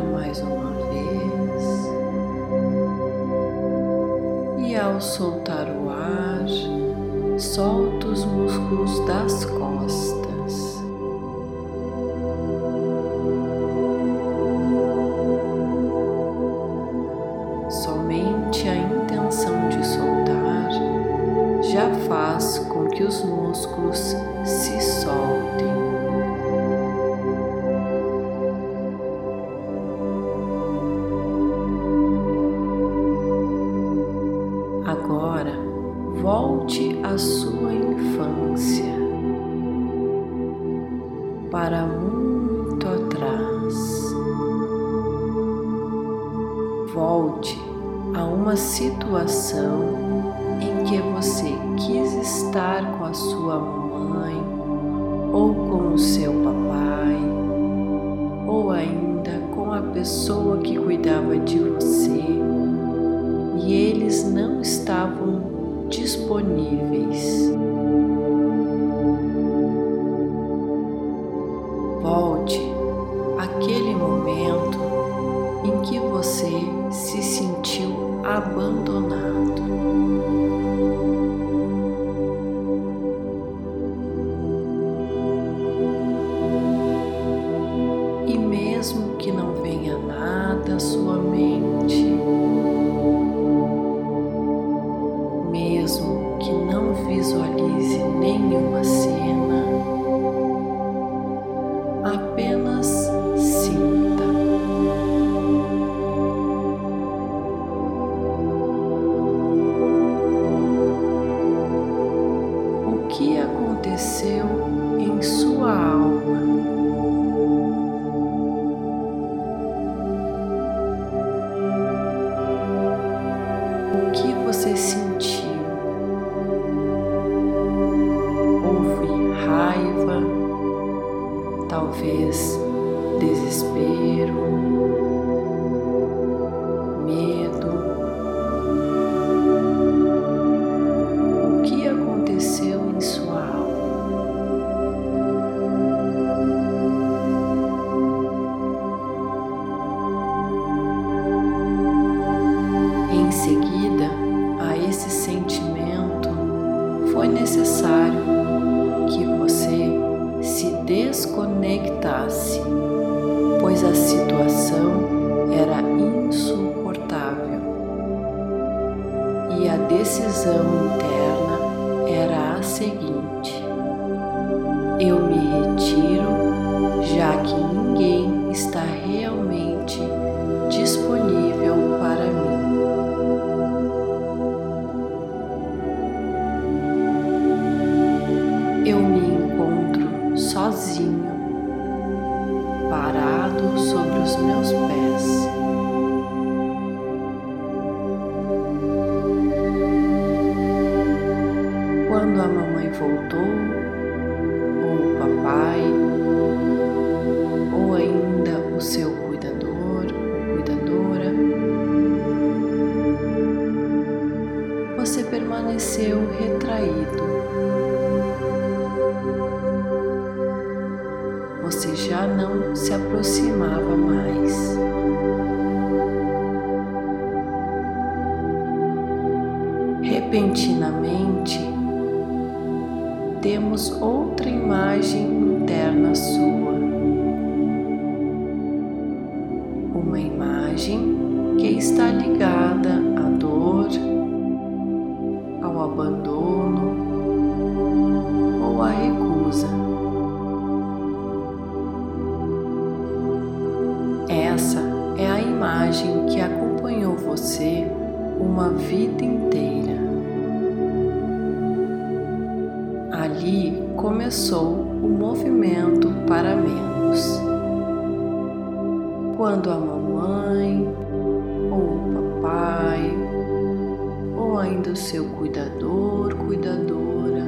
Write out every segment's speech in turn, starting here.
mais uma vez. E ao soltar o ar, solta os músculos das à sua infância para muito atrás. Volte a uma situação em que você quis estar com a sua mamãe ou com o seu papai ou ainda com a pessoa que cuidava de você e eles não estavam disponíveis. Visualize nenhuma cena, apenas talvez desespero, decisão Quando a mamãe voltou, temos outra imagem interna sua. Uma imagem que está ligada começou o movimento para menos. Quando a mamãe, ou o papai, ou ainda o seu cuidador, cuidadora,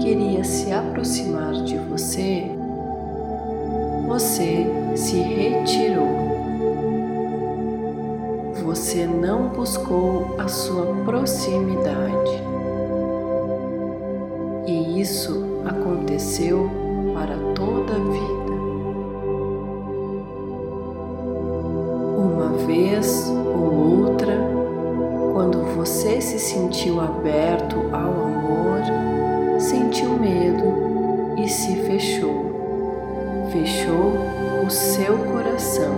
queria se aproximar de você, você se retirou. Você não buscou a sua proximidade. Isso aconteceu para toda a vida. Uma vez ou outra, quando você se sentiu aberto ao amor, sentiu medo e se fechou. Fechou o seu coração.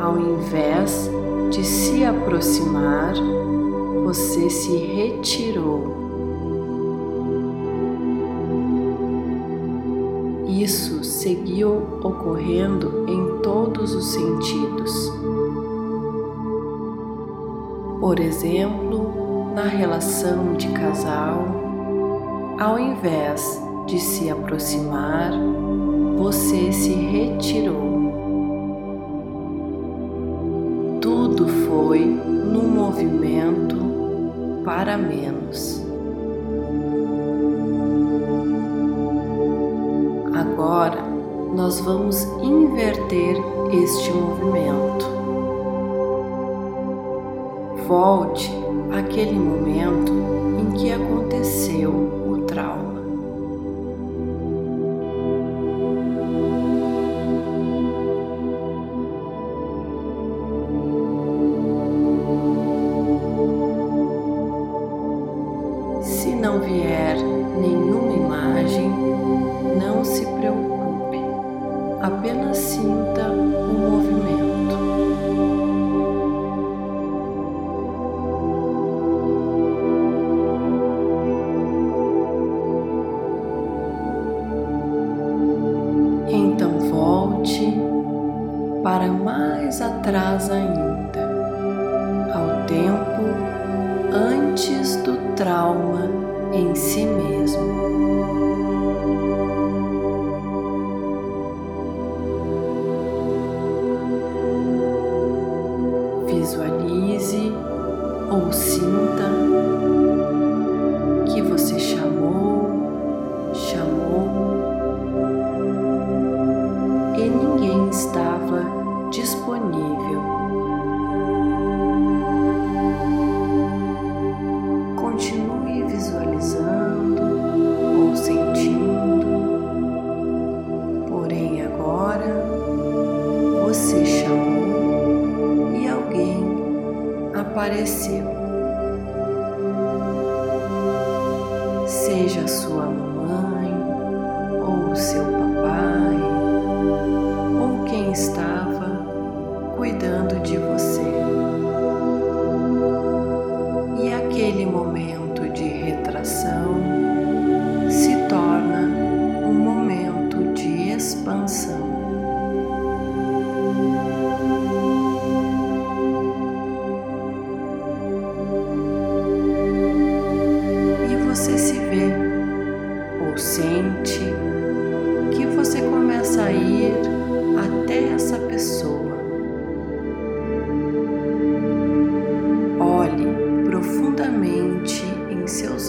Ao invés de se aproximar, você se retirou. Isso seguiu ocorrendo em todos os sentidos. Por exemplo, na relação de casal, ao invés de se aproximar, você se retirou. Tudo foi num movimento para menos. Agora nós vamos inverter este movimento. Volte àquele momento em que aconteceu para mais atrás ainda, ao tempo antes do trauma em si mesmo. Visualize ou sinta que você chamou, chamou e ninguém estava disponível. De você. E aquele momento de retração se torna um momento de expansão.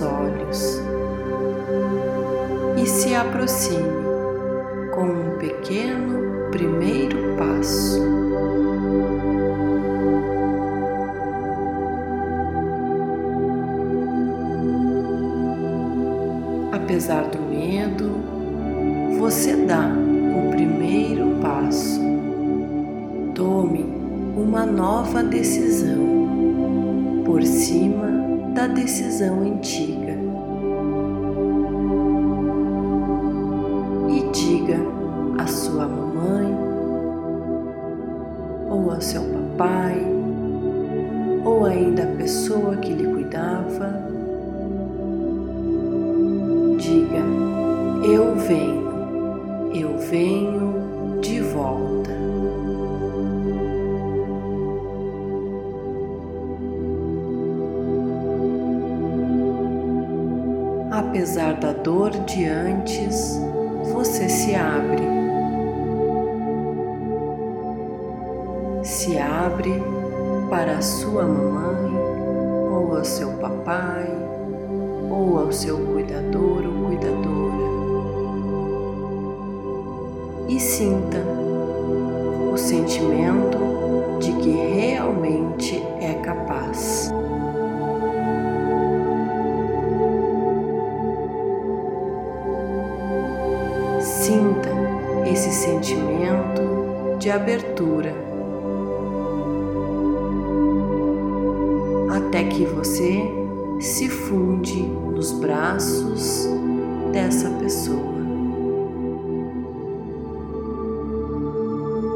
Olhos e se aproxime com um pequeno primeiro passo. Apesar do medo, você dá o primeiro passo. Tome uma nova decisão decisão antiga. E diga à sua mamãe, ou ao seu papai, ou ainda a pessoa que lhe cuidava, diga: Eu venho, eu venho Apesar da dor de antes, você se abre. Se abre para a sua mamãe, ou ao seu papai, ou ao seu cuidador ou cuidadora. E sinta o sentimento de que realmente é capaz. Abertura. que você se funde nos braços dessa pessoa.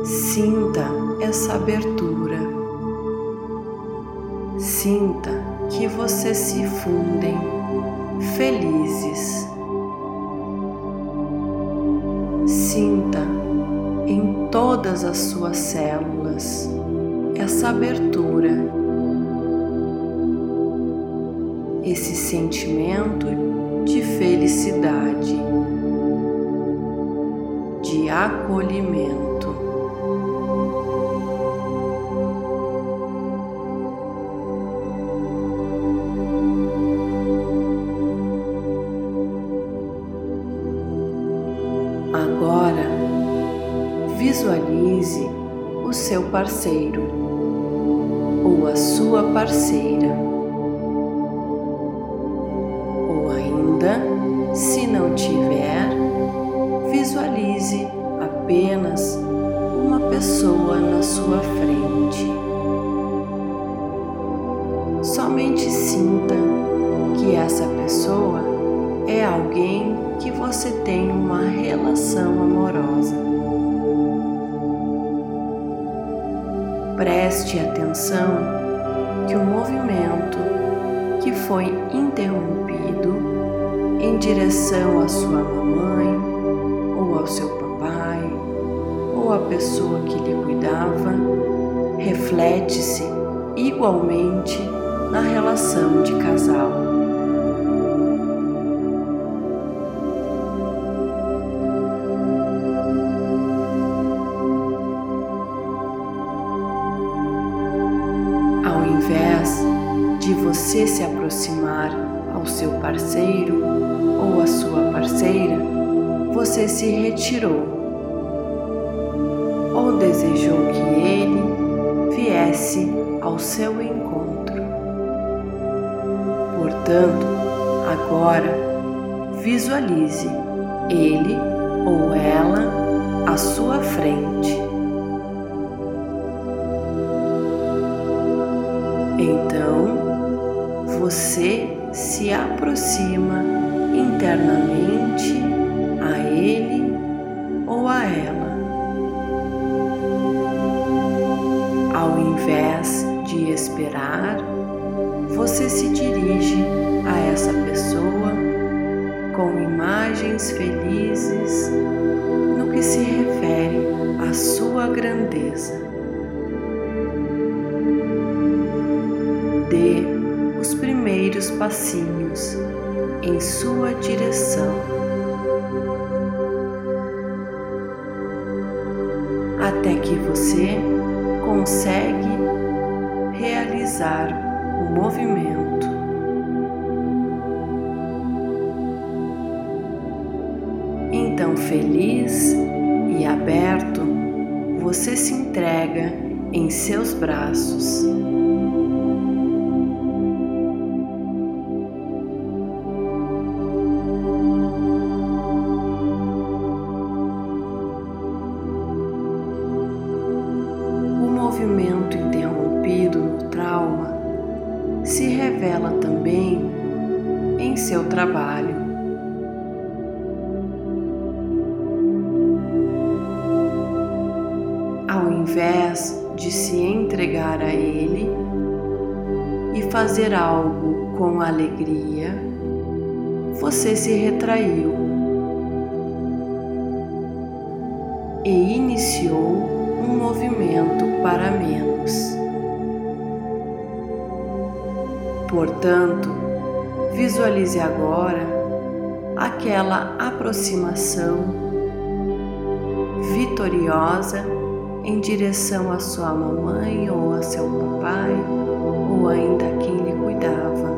Sinta essa abertura. Sinta que vocês se fundem felizes. Sinta todas as suas células essa abertura, esse sentimento de felicidade, de acolhimento. Seu parceiro ou a sua parceira. Ou ainda, se não tiver, visualize apenas uma pessoa na sua frente. Somente sinta que essa pessoa é alguém que você tem uma relação amorosa. Preste atenção que o movimento que foi interrompido em direção à sua mamãe ou ao seu papai ou à pessoa que lhe cuidava reflete-se igualmente na relação de casal. Se aproximar ao seu parceiro ou à sua parceira, você se retirou ou desejou que ele viesse ao seu encontro. Portanto, agora visualize ele ou ela à sua frente. Você se aproxima internamente a ele ou a ela. Ao invés de esperar, você se dirige a essa pessoa com imagens felizes no que se refere à sua grandeza. Passinhos em sua direção. Até que você consegue realizar o movimento. Então, feliz e aberto, você se entrega em seus braços. Ao invés de se entregar a Ele e fazer algo com alegria, você se retraiu e iniciou um movimento para menos. Portanto, visualize agora aquela aproximação vitoriosa em direção à sua mamãe ou a seu papai ou ainda quem lhe cuidava.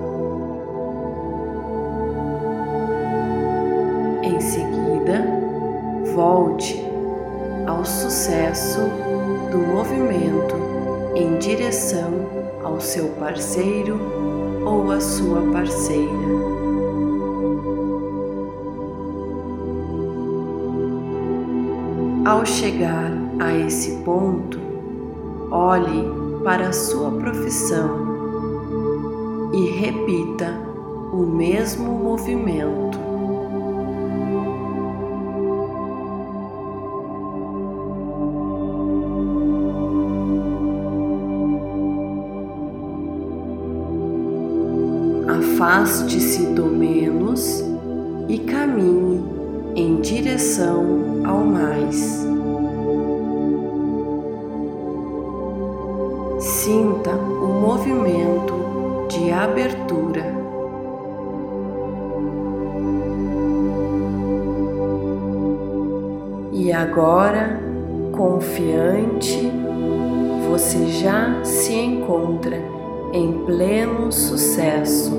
Em seguida, volte ao sucesso do movimento em direção ao seu parceiro ou à sua parceira. Ao chegar a esse ponto, olhe para a sua profissão e repita o mesmo movimento. Afaste-se do menos e caminhe em direção ao mais. Sinta o movimento de abertura. E agora, confiante, você já se encontra em pleno sucesso.